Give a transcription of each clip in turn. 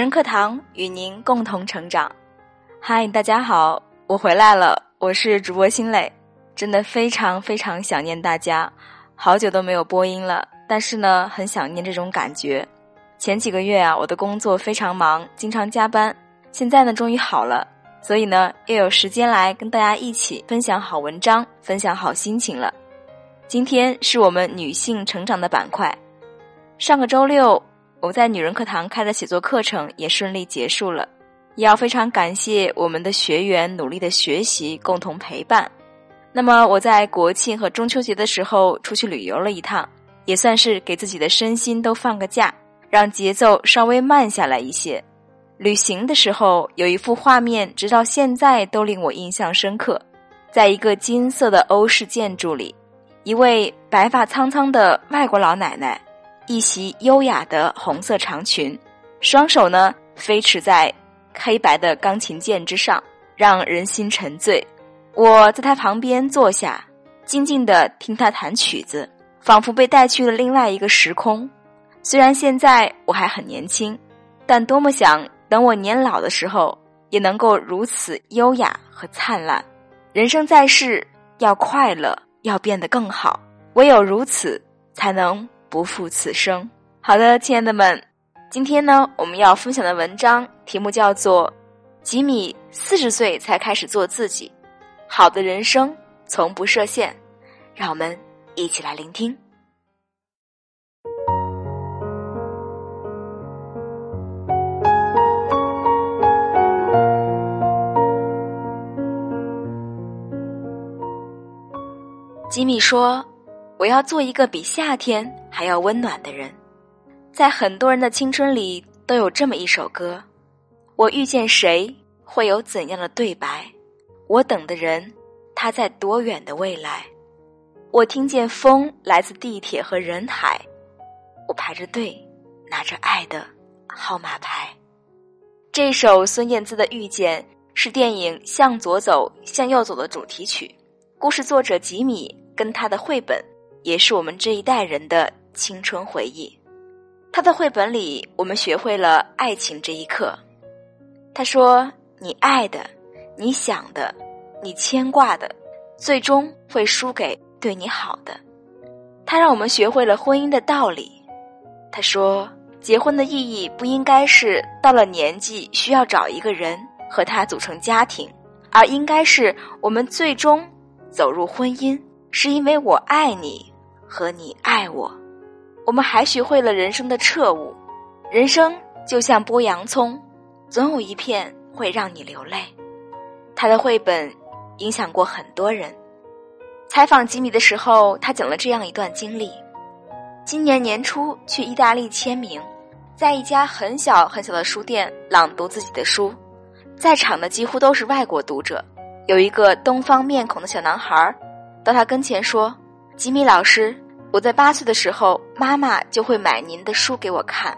人课堂与您共同成长。嗨，大家好，我回来了，我是主播新磊，真的非常非常想念大家，好久都没有播音了，但是呢，很想念这种感觉。前几个月啊，我的工作非常忙，经常加班，现在呢，终于好了，所以呢，又有时间来跟大家一起分享好文章，分享好心情了。今天是我们女性成长的板块。上个周六，我在女人课堂开的写作课程也顺利结束了，也要非常感谢我们的学员努力的学习，共同陪伴。那么我在国庆和中秋节的时候出去旅游了一趟，也算是给自己的身心都放个假，让节奏稍微慢下来一些。旅行的时候有一幅画面，直到现在都令我印象深刻，在一个金色的欧式建筑里，一位白发苍苍的外国老奶奶。一袭优雅的红色长裙，双手呢飞驰在黑白的钢琴键之上，让人心沉醉。我在他旁边坐下，静静的听他弹曲子，仿佛被带去了另外一个时空。虽然现在我还很年轻，但多么想等我年老的时候，也能够如此优雅和灿烂。人生在世，要快乐，要变得更好，唯有如此，才能。不负此生。好的，亲爱的们，今天呢，我们要分享的文章题目叫做《吉米四十岁才开始做自己，好的人生从不设限》，让我们一起来聆听。吉米说。我要做一个比夏天还要温暖的人，在很多人的青春里都有这么一首歌。我遇见谁会有怎样的对白？我等的人他在多远的未来？我听见风来自地铁和人海，我排着队拿着爱的号码牌。这首孙燕姿的《遇见》是电影《向左走，向右走》的主题曲，故事作者吉米跟他的绘本。也是我们这一代人的青春回忆。他的绘本里，我们学会了爱情这一课。他说：“你爱的，你想的，你牵挂的，最终会输给对你好的。”他让我们学会了婚姻的道理。他说：“结婚的意义不应该是到了年纪需要找一个人和他组成家庭，而应该是我们最终走入婚姻，是因为我爱你。”和你爱我，我们还学会了人生的彻悟。人生就像剥洋葱，总有一片会让你流泪。他的绘本影响过很多人。采访吉米的时候，他讲了这样一段经历：今年年初去意大利签名，在一家很小很小的书店朗读自己的书，在场的几乎都是外国读者。有一个东方面孔的小男孩到他跟前说。吉米老师，我在八岁的时候，妈妈就会买您的书给我看，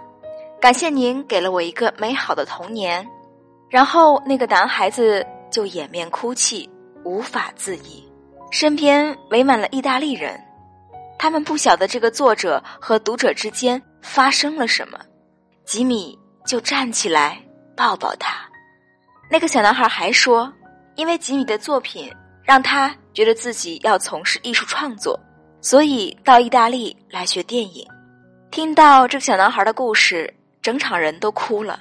感谢您给了我一个美好的童年。然后那个男孩子就掩面哭泣，无法自已。身边围满了意大利人，他们不晓得这个作者和读者之间发生了什么。吉米就站起来抱抱他。那个小男孩还说，因为吉米的作品让他觉得自己要从事艺术创作。所以到意大利来学电影，听到这个小男孩的故事，整场人都哭了。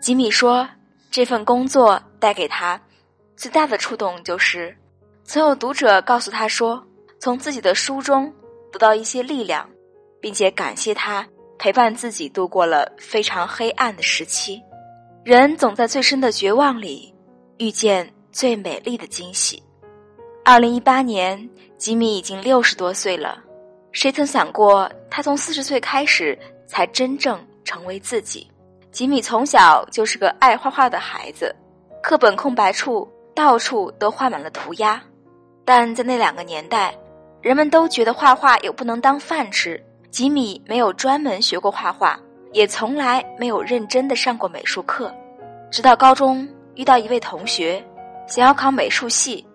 吉米说，这份工作带给他最大的触动，就是曾有读者告诉他说，从自己的书中得到一些力量，并且感谢他陪伴自己度过了非常黑暗的时期。人总在最深的绝望里遇见最美丽的惊喜。二零一八年。吉米已经六十多岁了，谁曾想过他从四十岁开始才真正成为自己？吉米从小就是个爱画画的孩子，课本空白处到处都画满了涂鸦。但在那两个年代，人们都觉得画画又不能当饭吃。吉米没有专门学过画画，也从来没有认真的上过美术课。直到高中遇到一位同学，想要考美术系，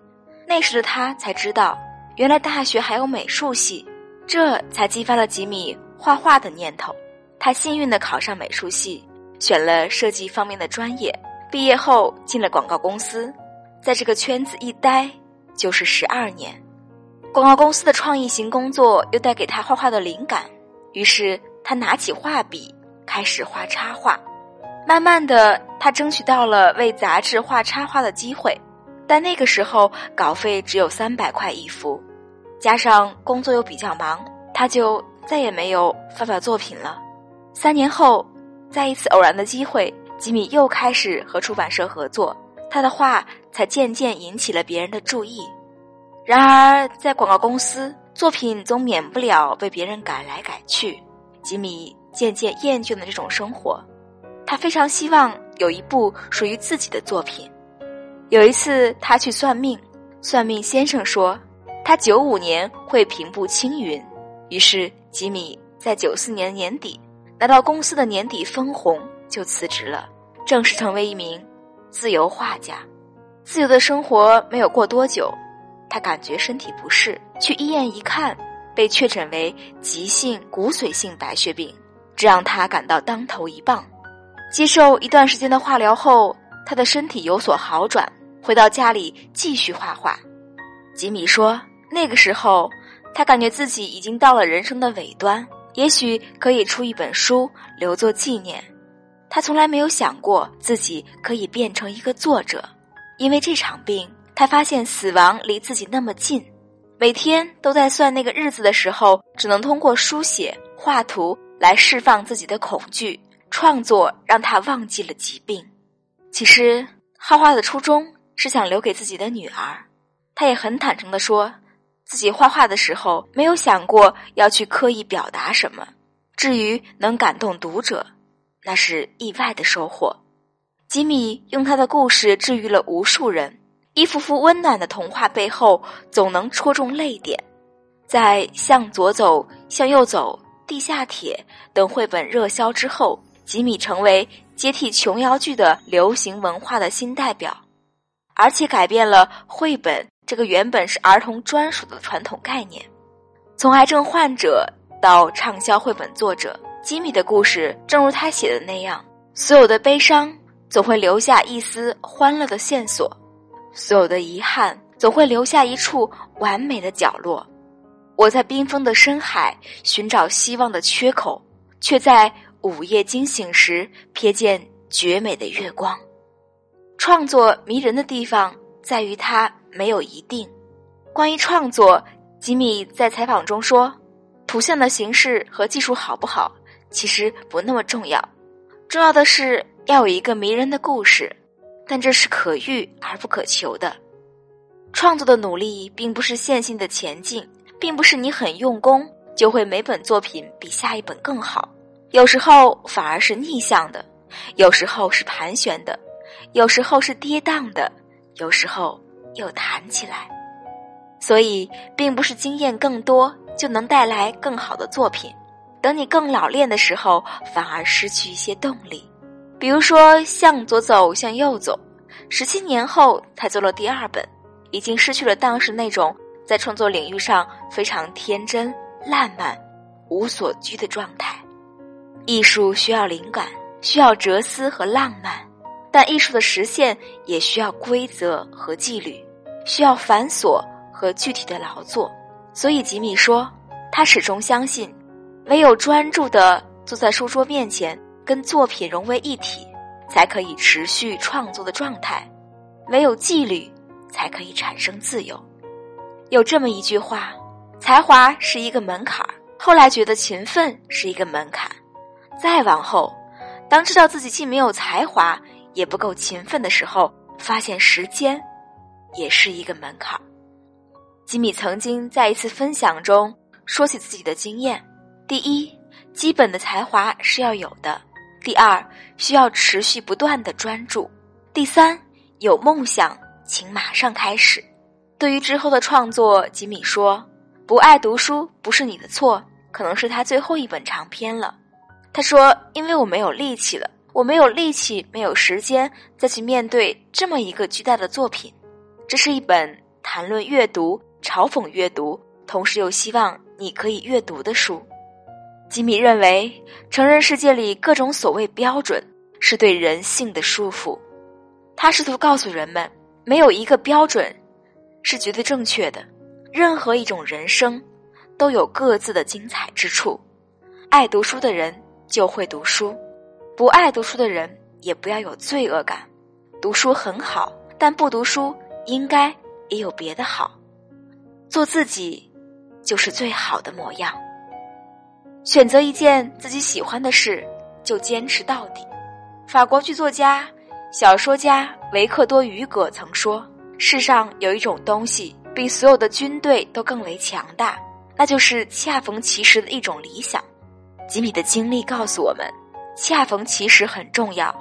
那时的他才知道。原来大学还有美术系，这才激发了吉米画画的念头。他幸运的考上美术系，选了设计方面的专业，毕业后进了广告公司，在这个圈子一待就是十二年。广告公司的创意型工作又带给他画画的灵感，于是他拿起画笔开始画插画。慢慢的，他争取到了为杂志画插画的机会，但那个时候稿费只有三百块一幅，加上工作又比较忙，他就再也没有发表作品了。三年后，在一次偶然的机会，吉米又开始和出版社合作，他的画才渐渐引起了别人的注意。然而，在广告公司，作品总免不了被别人改来改去，吉米渐渐厌倦了这种生活。他非常希望有一部属于自己的作品。有一次，他去算命，算命先生说他九五年会平步青云。于是，吉米在九四年年底拿到公司的年底分红，就辞职了，正式成为一名自由画家。自由的生活没有过多久，他感觉身体不适，去医院一看，被确诊为急性骨髓性白血病，这让他感到当头一棒。接受一段时间的化疗后，他的身体有所好转，回到家里继续画画。吉米说：“那个时候，他感觉自己已经到了人生的尾端，也许可以出一本书留作纪念。他从来没有想过自己可以变成一个作者，因为这场病，他发现死亡离自己那么近。每天都在算那个日子的时候，只能通过书写、画图来释放自己的恐惧。”创作让他忘记了疾病。其实，画画的初衷是想留给自己的女儿。他也很坦诚的说，自己画画的时候没有想过要去刻意表达什么。至于能感动读者，那是意外的收获。吉米用他的故事治愈了无数人。一幅幅温暖的童话背后，总能戳中泪点。在《向左走，向右走》《地下铁》等绘本热销之后。吉米成为接替琼瑶剧的流行文化的新代表，而且改变了绘本这个原本是儿童专属的传统概念。从癌症患者到畅销绘本作者，吉米的故事正如他写的那样：所有的悲伤总会留下一丝欢乐的线索，所有的遗憾总会留下一处完美的角落。我在冰封的深海寻找希望的缺口，却在。午夜惊醒时，瞥见绝美的月光。创作迷人的地方在于它没有一定。关于创作，吉米在采访中说：“图像的形式和技术好不好，其实不那么重要，重要的是要有一个迷人的故事。但这是可遇而不可求的。创作的努力并不是线性的前进，并不是你很用功就会每本作品比下一本更好。”有时候反而是逆向的，有时候是盘旋的，有时候是跌宕的，有时候又弹起来。所以，并不是经验更多就能带来更好的作品。等你更老练的时候，反而失去一些动力。比如说，向左走，向右走，十七年后才做了第二本，已经失去了当时那种在创作领域上非常天真、烂漫、无所拘的状态。艺术需要灵感，需要哲思和浪漫，但艺术的实现也需要规则和纪律，需要繁琐和具体的劳作。所以吉米说，他始终相信，唯有专注地坐在书桌面前，跟作品融为一体，才可以持续创作的状态；唯有纪律，才可以产生自由。有这么一句话：才华是一个门槛儿，后来觉得勤奋是一个门槛。再往后，当知道自己既没有才华，也不够勤奋的时候，发现时间也是一个门槛。吉米曾经在一次分享中说起自己的经验：第一，基本的才华是要有的；第二，需要持续不断的专注；第三，有梦想，请马上开始。对于之后的创作，吉米说：“不爱读书不是你的错，可能是他最后一本长篇了。”他说：“因为我没有力气了，我没有力气，没有时间再去面对这么一个巨大的作品。这是一本谈论阅读、嘲讽阅读，同时又希望你可以阅读的书。”吉米认为，成人世界里各种所谓标准，是对人性的束缚。他试图告诉人们，没有一个标准是绝对正确的，任何一种人生都有各自的精彩之处。爱读书的人就会读书，不爱读书的人也不要有罪恶感。读书很好，但不读书应该也有别的好。做自己就是最好的模样。选择一件自己喜欢的事，就坚持到底。法国剧作家、小说家维克多·于葛曾说：“世上有一种东西比所有的军队都更为强大，那就是恰逢其时的一种理想。”吉米的经历告诉我们，恰逢其时很重要。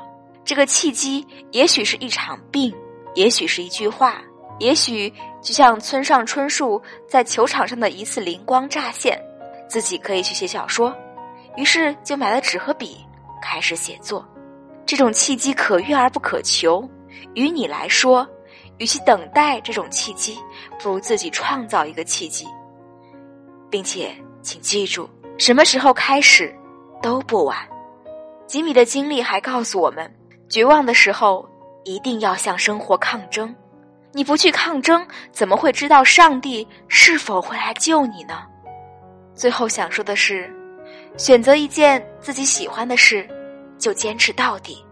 这个契机也许是一场病，也许是一句话，也许就像村上春树在球场上的一次灵光乍现，自己可以去写小说，于是就买了纸和笔，开始写作。这种契机可遇而不可求，于你来说，与其等待这种契机，不如自己创造一个契机，并且请记住，什么时候开始都不晚。吉米的经历还告诉我们。绝望的时候，一定要向生活抗争。你不去抗争，怎么会知道上帝是否会来救你呢？最后想说的是，选择一件自己喜欢的事，就坚持到底。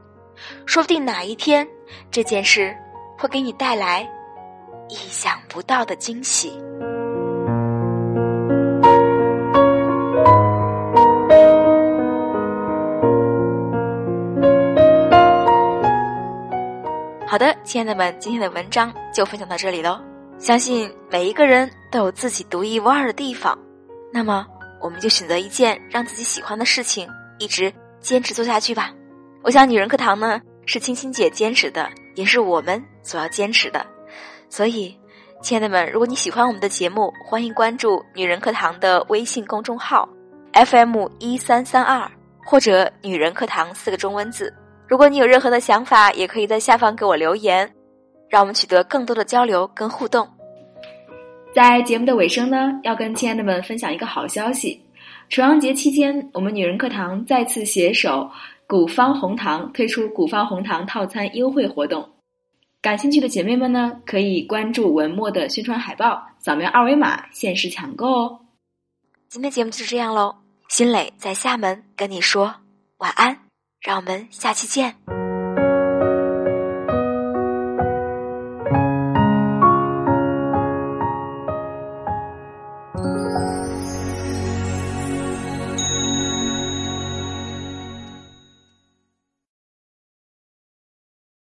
说不定哪一天，这件事会给你带来意想不到的惊喜。好的，亲爱的们，今天的文章就分享到这里喽。相信每一个人都有自己独一无二的地方，那么我们就选择一件让自己喜欢的事情，一直坚持做下去吧。我想，女人课堂呢是青青姐坚持的，也是我们所要坚持的。所以，亲爱的们，如果你喜欢我们的节目，欢迎关注女人课堂的微信公众号 FM 一三三二，或者“女人课堂”四个中文字。如果你有任何的想法，也可以在下方给我留言，让我们取得更多的交流跟互动。在节目的尾声呢，要跟亲爱的们分享一个好消息：重阳节期间，我们女人课堂再次携手古方红糖推出古方红糖套餐优惠活动。感兴趣的姐妹们呢，可以关注文末的宣传海报，扫描二维码限时抢购哦。今天节目就是这样喽，新磊在厦门跟你说晚安。让我们下期见。